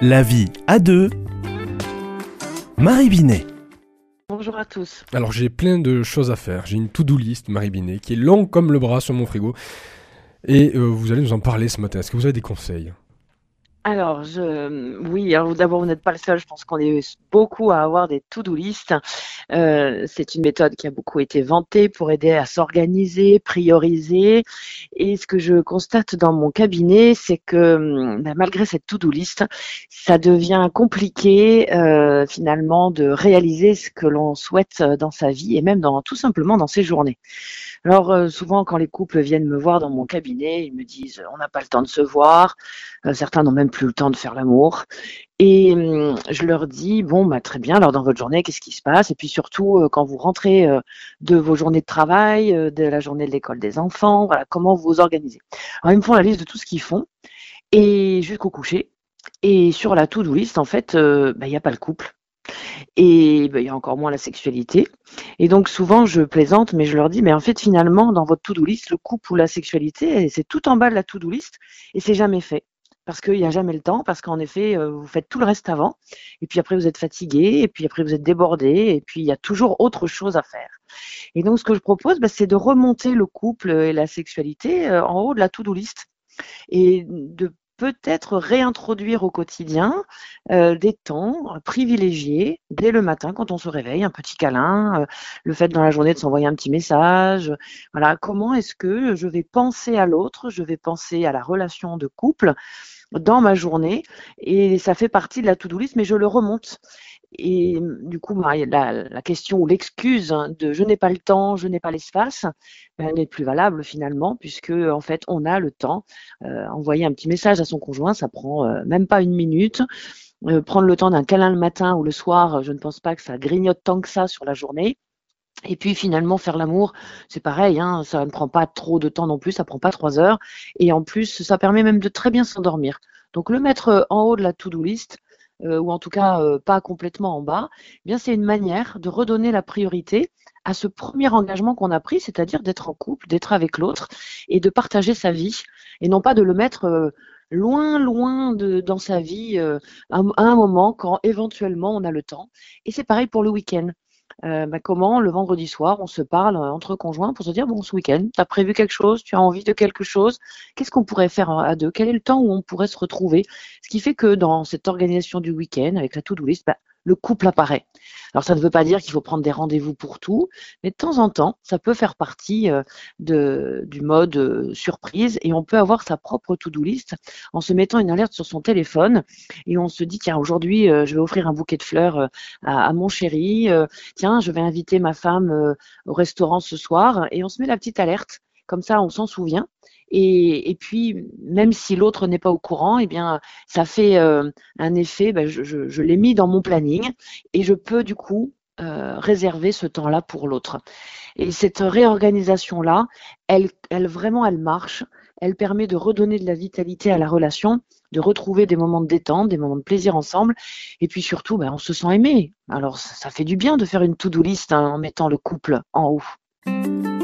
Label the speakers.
Speaker 1: La vie à deux. Marie Binet.
Speaker 2: Bonjour à tous.
Speaker 3: Alors j'ai plein de choses à faire. J'ai une to-do list, Marie Binet, qui est longue comme le bras sur mon frigo. Et euh, vous allez nous en parler ce matin. Est-ce que vous avez des conseils?
Speaker 2: Alors, oui, d'abord, vous n'êtes pas le seul. Je pense qu'on est beaucoup à avoir des to-do list. Euh, c'est une méthode qui a beaucoup été vantée pour aider à s'organiser, prioriser. Et ce que je constate dans mon cabinet, c'est que hum, bah, malgré cette to-do list, ça devient compliqué euh, finalement de réaliser ce que l'on souhaite dans sa vie et même dans tout simplement dans ses journées. Alors euh, souvent quand les couples viennent me voir dans mon cabinet, ils me disent on n'a pas le temps de se voir, certains n'ont même plus le temps de faire l'amour. Et hum, je leur dis bon bah très bien, alors dans votre journée qu'est-ce qui se passe? Et puis surtout euh, quand vous rentrez euh, de vos journées de travail, euh, de la journée de l'école des enfants, voilà comment vous vous organisez? Alors ils me font la liste de tout ce qu'ils font et jusqu'au coucher. Et sur la to-do list en fait, bah, il n'y a pas le couple. Et bah, il y a encore moins la sexualité. Et donc souvent je plaisante, mais je leur dis, mais en fait finalement dans votre to-do list, le couple ou la sexualité, c'est tout en bas de la to-do list et c'est jamais fait. Parce qu'il n'y a jamais le temps, parce qu'en effet, euh, vous faites tout le reste avant, et puis après vous êtes fatigué, et puis après vous êtes débordé, et puis il y a toujours autre chose à faire. Et donc ce que je propose, bah, c'est de remonter le couple et la sexualité euh, en haut de la to-do list, et de peut-être réintroduire au quotidien euh, des temps privilégiés dès le matin quand on se réveille, un petit câlin, le fait dans la journée de s'envoyer un petit message. Voilà, comment est-ce que je vais penser à l'autre, je vais penser à la relation de couple dans ma journée et ça fait partie de la to-do list, mais je le remonte. Et du coup, bah, la, question ou l'excuse hein, de je n'ai pas le temps, je n'ai pas l'espace, ben, n'est plus valable finalement, puisque en fait, on a le temps. Euh, envoyer un petit message à son conjoint, ça prend euh, même pas une minute. Euh, prendre le temps d'un câlin le matin ou le soir, je ne pense pas que ça grignote tant que ça sur la journée. Et puis finalement faire l'amour, c'est pareil, hein, ça ne prend pas trop de temps non plus, ça prend pas trois heures. Et en plus, ça permet même de très bien s'endormir. Donc le mettre en haut de la to-do list, euh, ou en tout cas euh, pas complètement en bas, eh bien c'est une manière de redonner la priorité à ce premier engagement qu'on a pris, c'est-à-dire d'être en couple, d'être avec l'autre et de partager sa vie, et non pas de le mettre euh, loin, loin de, dans sa vie à un moment quand éventuellement on a le temps. Et c'est pareil pour le week-end. Euh, bah, comment le vendredi soir on se parle euh, entre conjoints pour se dire bon ce week-end tu as prévu quelque chose, tu as envie de quelque chose, qu'est-ce qu'on pourrait faire à deux, quel est le temps où on pourrait se retrouver, ce qui fait que dans cette organisation du week-end avec la to-do list, bah, le couple apparaît. Alors ça ne veut pas dire qu'il faut prendre des rendez-vous pour tout, mais de temps en temps, ça peut faire partie euh, de, du mode euh, surprise et on peut avoir sa propre to-do list en se mettant une alerte sur son téléphone et on se dit tiens aujourd'hui euh, je vais offrir un bouquet de fleurs à, à mon chéri, tiens je vais inviter ma femme au restaurant ce soir et on se met la petite alerte comme ça on s'en souvient et, puis, même si l'autre n'est pas au courant, eh bien, ça fait euh, un effet. Ben, je, l'ai mis dans mon planning et je peux du coup euh, réserver ce temps-là pour l'autre. Et cette réorganisation-là, elle, vraiment, elle marche. Elle permet de redonner de la vitalité à la relation, de retrouver des moments de détente, des moments de plaisir ensemble. Et puis surtout, ben, on se sent aimé. Alors, ça, ça fait du bien de faire une to-do list hein, en mettant le couple en haut.